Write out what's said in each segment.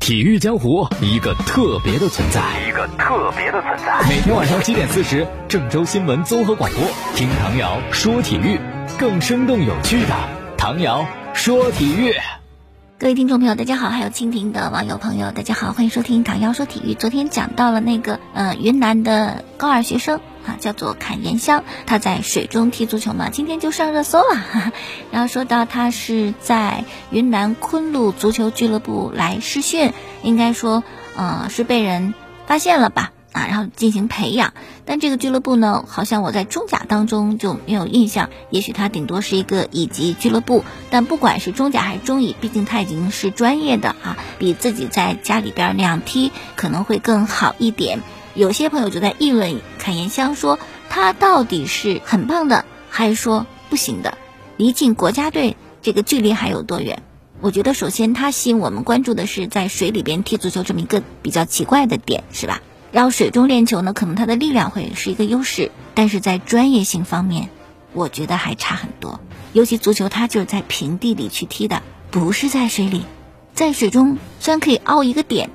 体育江湖一个特别的存在，一个特别的存在。每天晚上七点四十，郑州新闻综合广播，听唐瑶说体育，更生动有趣的唐瑶说体育。各位听众朋友，大家好，还有蜻蜓的网友朋友，大家好，欢迎收听唐瑶说体育。昨天讲到了那个呃云南的高二学生。啊，叫做坎延香，他在水中踢足球嘛，今天就上热搜了。哈哈然后说到他是在云南昆路足球俱乐部来试训，应该说，呃，是被人发现了吧？啊，然后进行培养。但这个俱乐部呢，好像我在中甲当中就没有印象，也许他顶多是一个乙级俱乐部。但不管是中甲还是中乙，毕竟他已经是专业的啊，比自己在家里边那样踢可能会更好一点。有些朋友就在议论侃言香，说他到底是很棒的，还是说不行的？离进国家队这个距离还有多远？我觉得首先他吸引我们关注的是在水里边踢足球这么一个比较奇怪的点，是吧？然后水中练球呢，可能他的力量会是一个优势，但是在专业性方面，我觉得还差很多。尤其足球，它就是在平地里去踢的，不是在水里，在水中虽然可以凹一个点。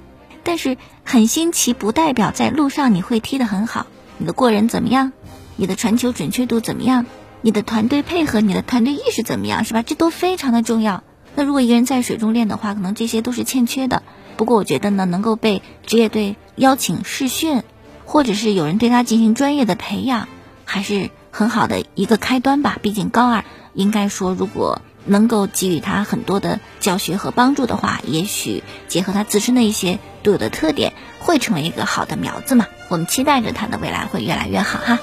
但是很新奇，不代表在路上你会踢得很好。你的过人怎么样？你的传球准确度怎么样？你的团队配合、你的团队意识怎么样？是吧？这都非常的重要。那如果一个人在水中练的话，可能这些都是欠缺的。不过我觉得呢，能够被职业队邀请试训，或者是有人对他进行专业的培养，还是很好的一个开端吧。毕竟高二，应该说如果。能够给予他很多的教学和帮助的话，也许结合他自身的一些独有的特点，会成为一个好的苗子嘛。我们期待着他的未来会越来越好哈。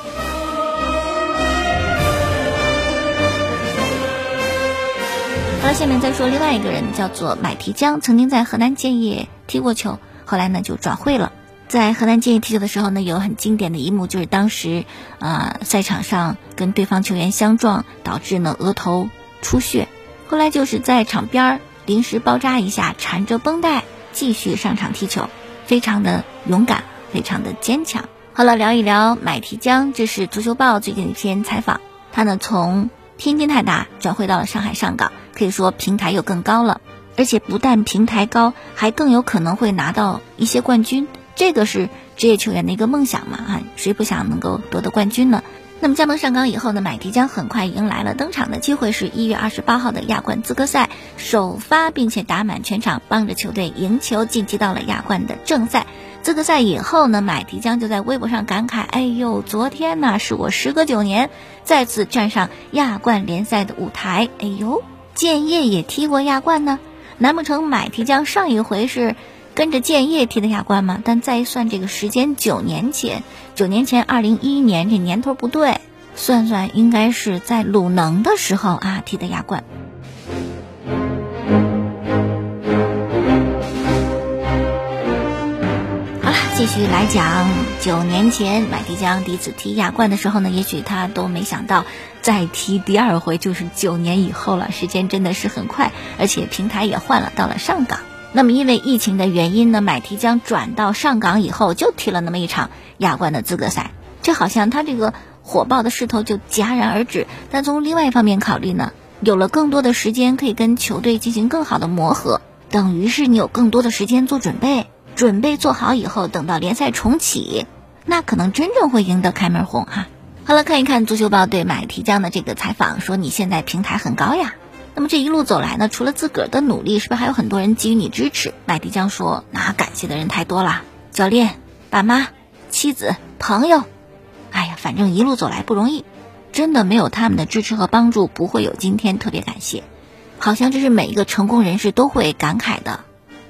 好了，下面再说另外一个人，叫做买提江，曾经在河南建业踢过球，后来呢就转会了。在河南建业踢球的时候呢，有很经典的一幕，就是当时啊赛场上跟对方球员相撞，导致呢额头。出血，后来就是在场边儿临时包扎一下，缠着绷带继续上场踢球，非常的勇敢，非常的坚强。好了，聊一聊买提江，这是足球报最近一篇采访。他呢从天津泰达转会到了上海上港，可以说平台又更高了，而且不但平台高，还更有可能会拿到一些冠军。这个是职业球员的一个梦想嘛？哈，谁不想能够夺得冠军呢？那么加盟上港以后呢，买提江很快迎来了登场的机会，是一月二十八号的亚冠资格赛首发，并且打满全场，帮着球队赢球晋级到了亚冠的正赛。资格赛以后呢，买提江就在微博上感慨：“哎呦，昨天呢是我时隔九年再次站上亚冠联赛的舞台。哎呦，建业也踢过亚冠呢，难不成买提江上一回是？”跟着建业踢的亚冠嘛，但再一算这个时间，九年前，九年前二零一一年这年头不对，算算应该是在鲁能的时候啊踢的亚冠。好了，继续来讲，九年前买提江第一次踢亚冠的时候呢，也许他都没想到再踢第二回就是九年以后了，时间真的是很快，而且平台也换了，到了上港。那么因为疫情的原因呢，买提江转到上港以后就踢了那么一场亚冠的资格赛，这好像他这个火爆的势头就戛然而止。但从另外一方面考虑呢，有了更多的时间可以跟球队进行更好的磨合，等于是你有更多的时间做准备，准备做好以后，等到联赛重启，那可能真正会赢得开门红哈。好了，看一看足球报对买提江的这个采访，说你现在平台很高呀。那么这一路走来呢，除了自个儿的努力，是不是还有很多人给予你支持？麦迪江说：“那感谢的人太多了，教练、爸妈、妻子、朋友，哎呀，反正一路走来不容易，真的没有他们的支持和帮助，不会有今天。特别感谢，好像这是每一个成功人士都会感慨的，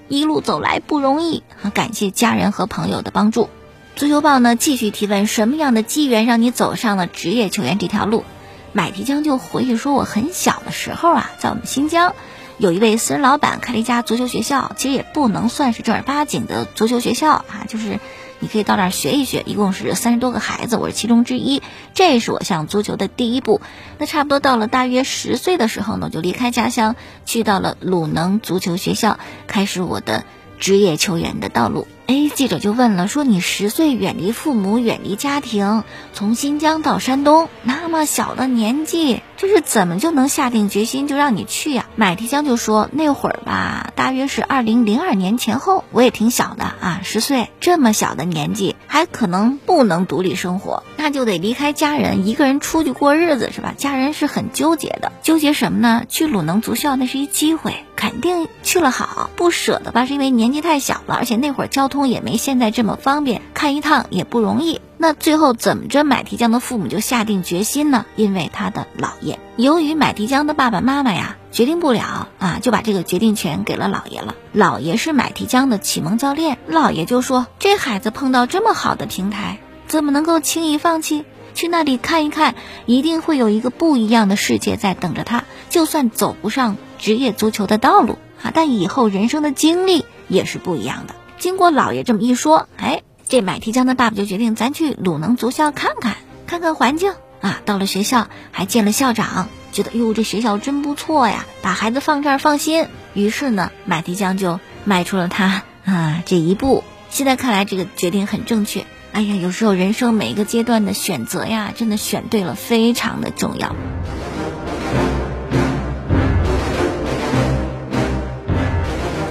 一路走来不容易很！感谢家人和朋友的帮助。”足球报呢继续提问：什么样的机缘让你走上了职业球员这条路？买提江就回忆说：“我很小的时候啊，在我们新疆，有一位私人老板开了一家足球学校，其实也不能算是正儿八经的足球学校啊，就是你可以到那儿学一学。一共是三十多个孩子，我是其中之一。这是我向足球的第一步。那差不多到了大约十岁的时候呢，就离开家乡，去到了鲁能足球学校，开始我的。”职业球员的道路，哎，记者就问了，说你十岁远离父母，远离家庭，从新疆到山东，那么小的年纪，这是怎么就能下定决心就让你去呀？买提江就说那会儿吧，大约是二零零二年前后，我也挺小的啊，十岁，这么小的年纪还可能不能独立生活，那就得离开家人，一个人出去过日子是吧？家人是很纠结的，纠结什么呢？去鲁能足校那是一机会，肯定去了好，不舍得吧？是因为年纪太小了，而且那会儿交通也没现在这么方便，看一趟也不容易。那最后怎么着，买提江的父母就下定决心呢？因为他的姥爷，由于买提江的爸爸妈妈呀决定不了啊，就把这个决定权给了姥爷了。姥爷是买提江的启蒙教练，姥爷就说：“这孩子碰到这么好的平台，怎么能够轻易放弃？去那里看一看，一定会有一个不一样的世界在等着他。就算走不上职业足球的道路啊，但以后人生的经历也是不一样的。”经过姥爷这么一说，哎。这买提江的爸爸就决定，咱去鲁能足校看看，看看环境啊。到了学校，还见了校长，觉得哟，这学校真不错呀，把孩子放这儿放心。于是呢，买提江就迈出了他啊这一步。现在看来，这个决定很正确。哎呀，有时候人生每一个阶段的选择呀，真的选对了，非常的重要。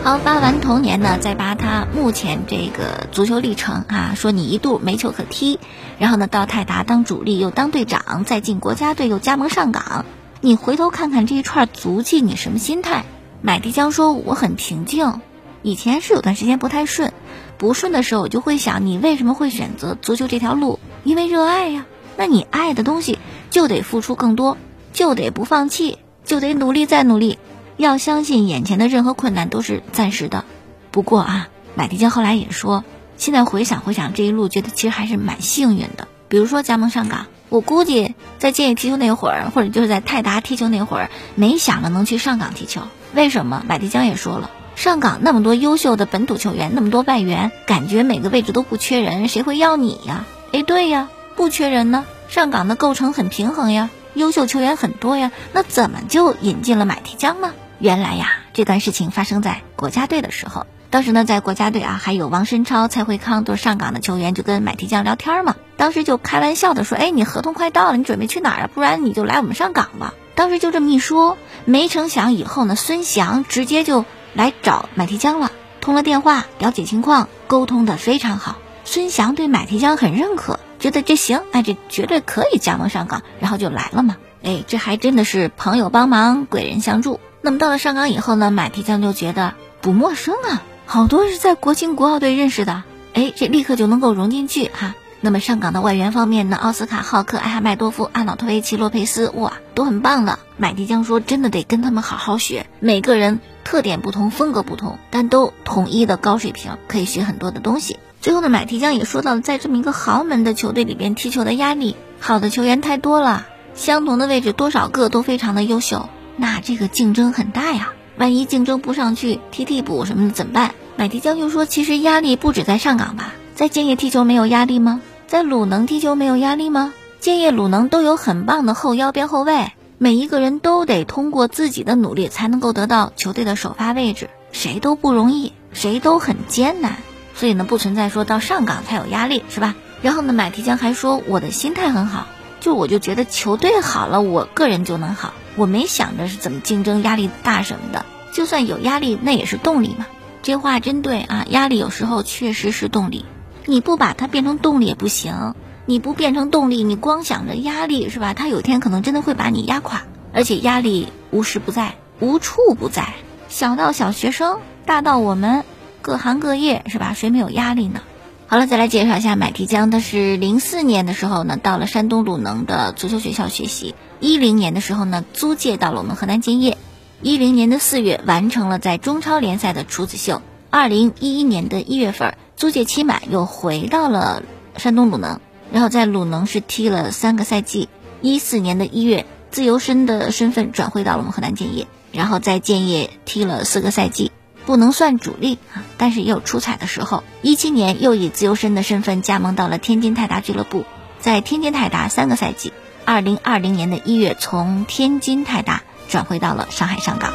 好，发完童年呢，再扒他目前这个足球历程啊。说你一度没球可踢，然后呢到泰达当主力，又当队长，再进国家队，又加盟上港。你回头看看这一串足迹，你什么心态？买迪江说我很平静。以前是有段时间不太顺，不顺的时候我就会想，你为什么会选择足球这条路？因为热爱呀。那你爱的东西就得付出更多，就得不放弃，就得努力再努力。要相信眼前的任何困难都是暂时的，不过啊，买迪江后来也说，现在回想回想这一路，觉得其实还是蛮幸运的。比如说加盟上港，我估计在建业踢球那会儿，或者就是在泰达踢球那会儿，没想着能去上港踢球。为什么？买迪江也说了，上港那么多优秀的本土球员，那么多外援，感觉每个位置都不缺人，谁会要你呀？哎，对呀，不缺人呢，上港的构成很平衡呀，优秀球员很多呀，那怎么就引进了买提江呢？原来呀，这段事情发生在国家队的时候。当时呢，在国家队啊，还有王申超、蔡慧康都是上港的球员，就跟买提江聊天嘛。当时就开玩笑的说：“哎，你合同快到了，你准备去哪儿啊？不然你就来我们上港吧。”当时就这么一说，没成想以后呢，孙祥直接就来找买提江了，通了电话，了解情况，沟通的非常好。孙祥对买提江很认可，觉得这行，哎，这绝对可以加盟上港，然后就来了嘛。哎，这还真的是朋友帮忙，贵人相助。那么到了上港以后呢，买提江就觉得不陌生啊，好多是在国青国奥队认识的，哎，这立刻就能够融进去哈。那么上港的外援方面呢，奥斯卡、浩克、艾哈迈多夫、阿瑙托维奇、洛佩斯，哇，都很棒的。买提江说，真的得跟他们好好学，每个人特点不同，风格不同，但都统一的高水平，可以学很多的东西。最后呢，买提江也说到了，在这么一个豪门的球队里边踢球的压力，好的球员太多了，相同的位置多少个都非常的优秀。那这个竞争很大呀，万一竞争不上去，踢替补什么的怎么办？买提江就说，其实压力不止在上港吧，在建业踢球没有压力吗？在鲁能踢球没有压力吗？建业、鲁能都有很棒的后腰边后卫，每一个人都得通过自己的努力才能够得到球队的首发位置，谁都不容易，谁都很艰难，所以呢，不存在说到上港才有压力，是吧？然后呢，买提江还说，我的心态很好，就我就觉得球队好了，我个人就能好。我没想着是怎么竞争压力大什么的，就算有压力，那也是动力嘛。这话真对啊，压力有时候确实是动力，你不把它变成动力也不行。你不变成动力，你光想着压力是吧？它有天可能真的会把你压垮，而且压力无时不在，无处不在。小到小学生，大到我们各行各业是吧？谁没有压力呢？好了，再来介绍一下买提江，他是零四年的时候呢，到了山东鲁能的足球学校学习。一零年的时候呢，租借到了我们河南建业。一零年的四月完成了在中超联赛的处子秀。二零一一年的一月份租借期满，又回到了山东鲁能，然后在鲁能是踢了三个赛季。一四年的一月，自由身的身份转会到了我们河南建业，然后在建业踢了四个赛季，不能算主力啊，但是也有出彩的时候。一七年又以自由身的身份加盟到了天津泰达俱乐部，在天津泰达三个赛季。二零二零年的一月，从天津泰达转回到了上海上港。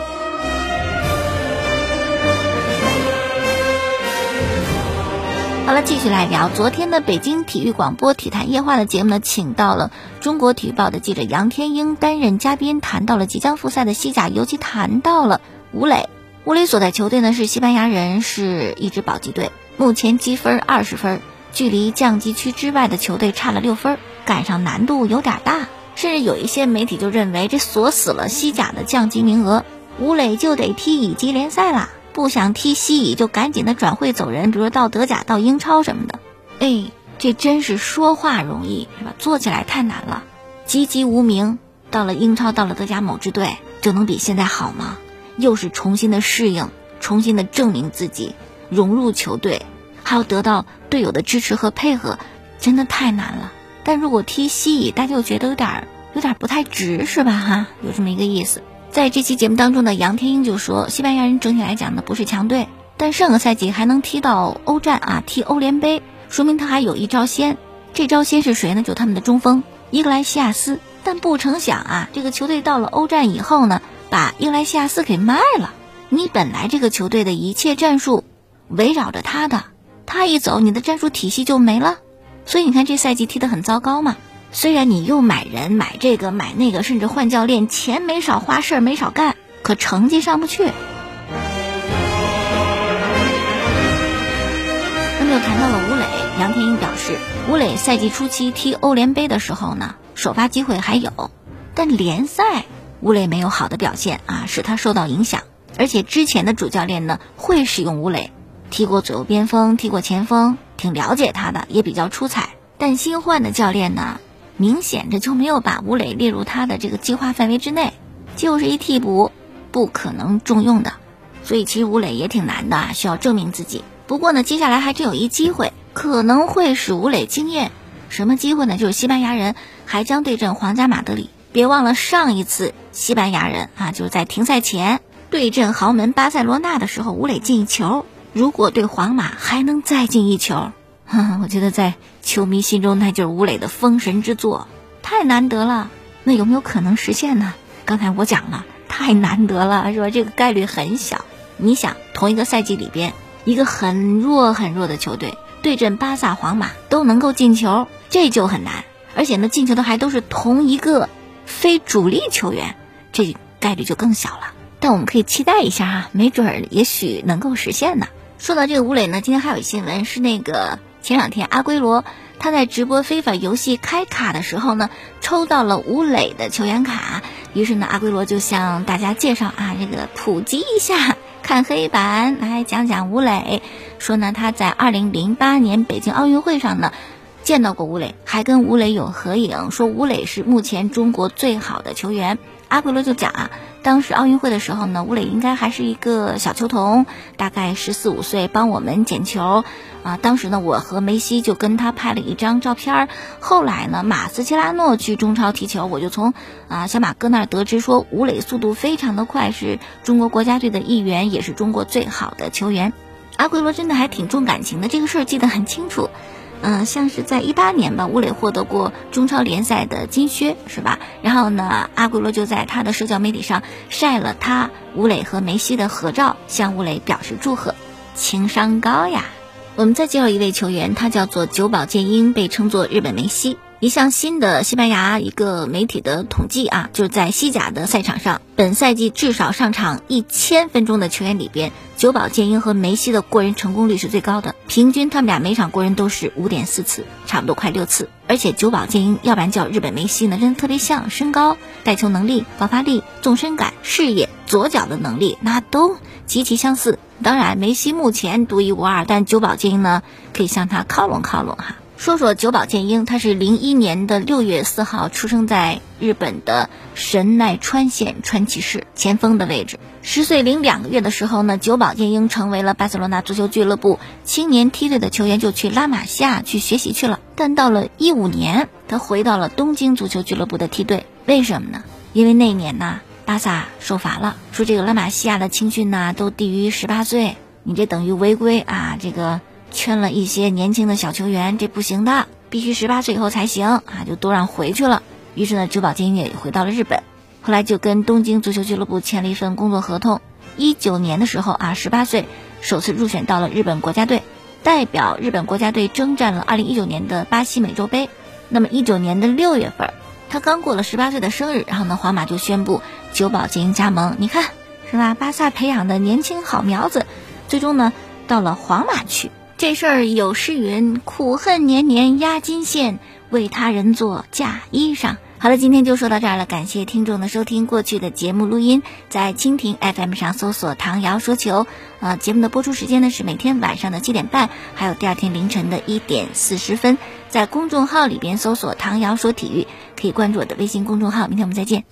好了，继续来聊昨天的北京体育广播体坛夜话的节目呢，请到了中国体育报的记者杨天英担任嘉宾，谈到了即将复赛的西甲，尤其谈到了吴磊。吴磊所在球队呢是西班牙人，是一支保级队，目前积分二十分，距离降级区之外的球队差了六分，赶上难度有点大，甚至有一些媒体就认为这锁死了西甲的降级名额，吴磊就得踢乙级联赛啦。不想踢西乙，就赶紧的转会走人，比如到德甲、到英超什么的。哎，这真是说话容易是吧？做起来太难了。籍籍无名，到了英超，到了德甲某支队，就能比现在好吗？又是重新的适应，重新的证明自己，融入球队，还要得到队友的支持和配合，真的太难了。但如果踢西乙，大家就觉得有点有点不太值，是吧？哈，有这么一个意思。在这期节目当中呢，杨天英就说，西班牙人整体来讲呢不是强队，但上个赛季还能踢到欧战啊，踢欧联杯，说明他还有一招先。这招先是谁呢？就他们的中锋伊格莱西亚斯。但不成想啊，这个球队到了欧战以后呢，把伊格莱西亚斯给卖了。你本来这个球队的一切战术围绕着他的，他一走，你的战术体系就没了。所以你看这赛季踢得很糟糕嘛。虽然你又买人买这个买那个，甚至换教练，钱没少花，事儿没少干，可成绩上不去。那么又谈到了吴磊，杨天一表示，吴磊赛季初期踢欧联杯的时候呢，首发机会还有，但联赛吴磊没有好的表现啊，使他受到影响。而且之前的主教练呢会使用吴磊，踢过左右边锋，踢过前锋，挺了解他的，也比较出彩。但新换的教练呢？明显这就没有把吴磊列入他的这个计划范围之内，就是一替补，不可能重用的。所以其实吴磊也挺难的，需要证明自己。不过呢，接下来还真有一机会，可能会使吴磊惊艳。什么机会呢？就是西班牙人还将对阵皇家马德里。别忘了上一次西班牙人啊，就是在停赛前对阵豪门巴塞罗那的时候，吴磊进一球。如果对皇马还能再进一球。我觉得在球迷心中，那就是吴磊的封神之作，太难得了。那有没有可能实现呢？刚才我讲了，太难得了，是吧？这个概率很小。你想，同一个赛季里边，一个很弱很弱的球队对阵巴萨、皇马都能够进球，这就很难。而且呢，进球的还都是同一个非主力球员，这概率就更小了。但我们可以期待一下啊，没准儿也许能够实现呢。说到这个吴磊呢，今天还有新闻是那个。前两天，阿圭罗他在直播非法游戏开卡的时候呢，抽到了吴磊的球员卡。于是呢，阿圭罗就向大家介绍啊，这个普及一下，看黑板，来讲讲吴磊。说呢，他在二零零八年北京奥运会上呢，见到过吴磊，还跟吴磊有合影。说吴磊是目前中国最好的球员。阿圭罗就讲啊。当时奥运会的时候呢，吴磊应该还是一个小球童，大概十四五岁，帮我们捡球。啊，当时呢，我和梅西就跟他拍了一张照片。后来呢，马斯切拉诺去中超踢球，我就从啊小马哥那儿得知说，吴磊速度非常的快，是中国国家队的一员，也是中国最好的球员。阿圭罗真的还挺重感情的，这个事儿记得很清楚。嗯，像是在一八年吧，吴磊获得过中超联赛的金靴，是吧？然后呢，阿圭罗就在他的社交媒体上晒了他吴磊和梅西的合照，向吴磊表示祝贺，情商高呀。我们再介绍一位球员，他叫做久保建英，被称作日本梅西。一项新的西班牙一个媒体的统计啊，就是在西甲的赛场上，本赛季至少上场一千分钟的球员里边，久保建英和梅西的过人成功率是最高的，平均他们俩每场过人都是五点四次，差不多快六次。而且久保建英，要不然叫日本梅西呢，真的特别像，身高、带球能力、爆发力、纵深感、视野、左脚的能力，那都极其相似。当然，梅西目前独一无二，但久保建英呢，可以向他靠拢靠拢哈。说说久保建英，他是零一年的六月四号出生在日本的神奈川县川崎市，前锋的位置。十岁零两个月的时候呢，久保建英成为了巴塞罗那足球俱乐部青年梯队的球员，就去拉玛西亚去学习去了。但到了一五年，他回到了东京足球俱乐部的梯队，为什么呢？因为那年呢，巴萨受罚了，说这个拉玛西亚的青训呢都低于十八岁，你这等于违规啊，这个。圈了一些年轻的小球员，这不行的，必须十八岁以后才行啊，就都让回去了。于是呢，久保建英也回到了日本，后来就跟东京足球俱乐部签了一份工作合同。一九年的时候啊，十八岁首次入选到了日本国家队。代表日本国家队征战了2019年的巴西美洲杯。那么19年的六月份，他刚过了18岁的生日，然后呢，皇马就宣布久保建英加盟。你看是吧？巴萨培养的年轻好苗子，最终呢到了皇马去。这事儿有诗云：“苦恨年年压金线，为他人做嫁衣裳。”好了，今天就说到这儿了。感谢听众的收听，过去的节目录音在蜻蜓 FM 上搜索“唐瑶说球”。呃，节目的播出时间呢是每天晚上的七点半，还有第二天凌晨的一点四十分。在公众号里边搜索“唐瑶说体育”，可以关注我的微信公众号。明天我们再见。